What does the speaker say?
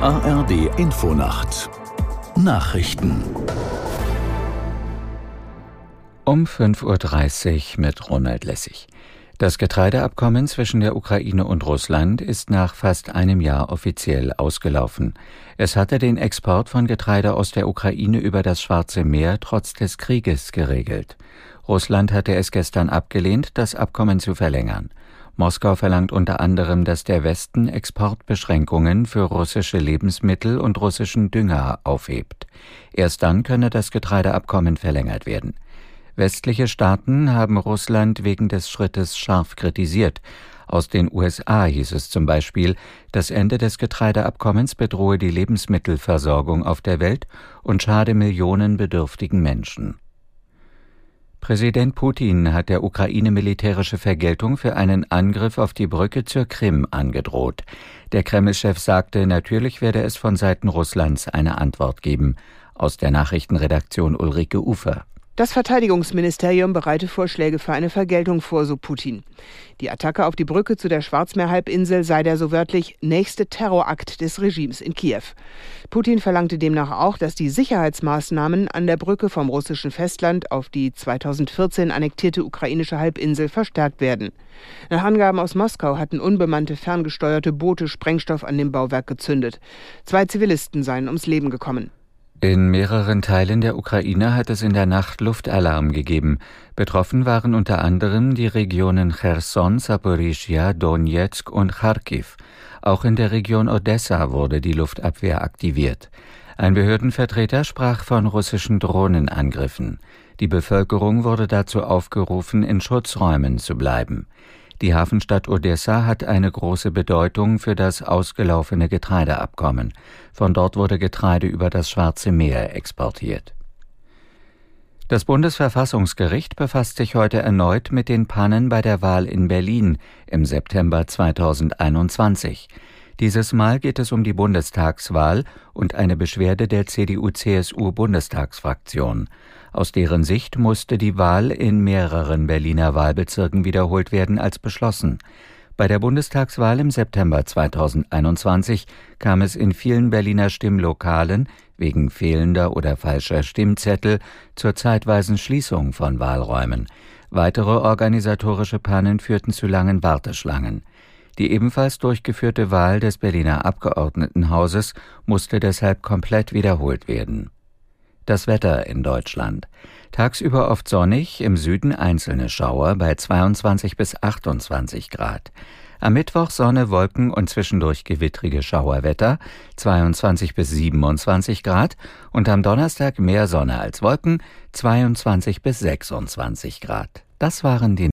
ARD Infonacht Nachrichten um 5.30 Uhr mit Ronald Lessig. Das Getreideabkommen zwischen der Ukraine und Russland ist nach fast einem Jahr offiziell ausgelaufen. Es hatte den Export von Getreide aus der Ukraine über das Schwarze Meer trotz des Krieges geregelt. Russland hatte es gestern abgelehnt, das Abkommen zu verlängern. Moskau verlangt unter anderem, dass der Westen Exportbeschränkungen für russische Lebensmittel und russischen Dünger aufhebt. Erst dann könne das Getreideabkommen verlängert werden. Westliche Staaten haben Russland wegen des Schrittes scharf kritisiert. Aus den USA hieß es zum Beispiel, das Ende des Getreideabkommens bedrohe die Lebensmittelversorgung auf der Welt und schade Millionen bedürftigen Menschen. Präsident Putin hat der Ukraine militärische Vergeltung für einen Angriff auf die Brücke zur Krim angedroht. Der Kreml-Chef sagte, natürlich werde es von Seiten Russlands eine Antwort geben. Aus der Nachrichtenredaktion Ulrike Ufer. Das Verteidigungsministerium bereite Vorschläge für eine Vergeltung vor, so Putin. Die Attacke auf die Brücke zu der Schwarzmeerhalbinsel sei der so wörtlich nächste Terrorakt des Regimes in Kiew. Putin verlangte demnach auch, dass die Sicherheitsmaßnahmen an der Brücke vom russischen Festland auf die 2014 annektierte ukrainische Halbinsel verstärkt werden. Nach Angaben aus Moskau hatten unbemannte ferngesteuerte Boote Sprengstoff an dem Bauwerk gezündet. Zwei Zivilisten seien ums Leben gekommen. In mehreren Teilen der Ukraine hat es in der Nacht Luftalarm gegeben. Betroffen waren unter anderem die Regionen Cherson, Saporischia, Donetsk und Kharkiv. Auch in der Region Odessa wurde die Luftabwehr aktiviert. Ein Behördenvertreter sprach von russischen Drohnenangriffen. Die Bevölkerung wurde dazu aufgerufen, in Schutzräumen zu bleiben. Die Hafenstadt Odessa hat eine große Bedeutung für das ausgelaufene Getreideabkommen. Von dort wurde Getreide über das Schwarze Meer exportiert. Das Bundesverfassungsgericht befasst sich heute erneut mit den Pannen bei der Wahl in Berlin im September 2021. Dieses Mal geht es um die Bundestagswahl und eine Beschwerde der CDU-CSU-Bundestagsfraktion. Aus deren Sicht musste die Wahl in mehreren Berliner Wahlbezirken wiederholt werden als beschlossen. Bei der Bundestagswahl im September 2021 kam es in vielen Berliner Stimmlokalen wegen fehlender oder falscher Stimmzettel zur zeitweisen Schließung von Wahlräumen. Weitere organisatorische Pannen führten zu langen Warteschlangen. Die ebenfalls durchgeführte Wahl des Berliner Abgeordnetenhauses musste deshalb komplett wiederholt werden. Das Wetter in Deutschland. Tagsüber oft sonnig, im Süden einzelne Schauer bei 22 bis 28 Grad. Am Mittwoch Sonne, Wolken und zwischendurch gewittrige Schauerwetter, 22 bis 27 Grad und am Donnerstag mehr Sonne als Wolken, 22 bis 26 Grad. Das waren die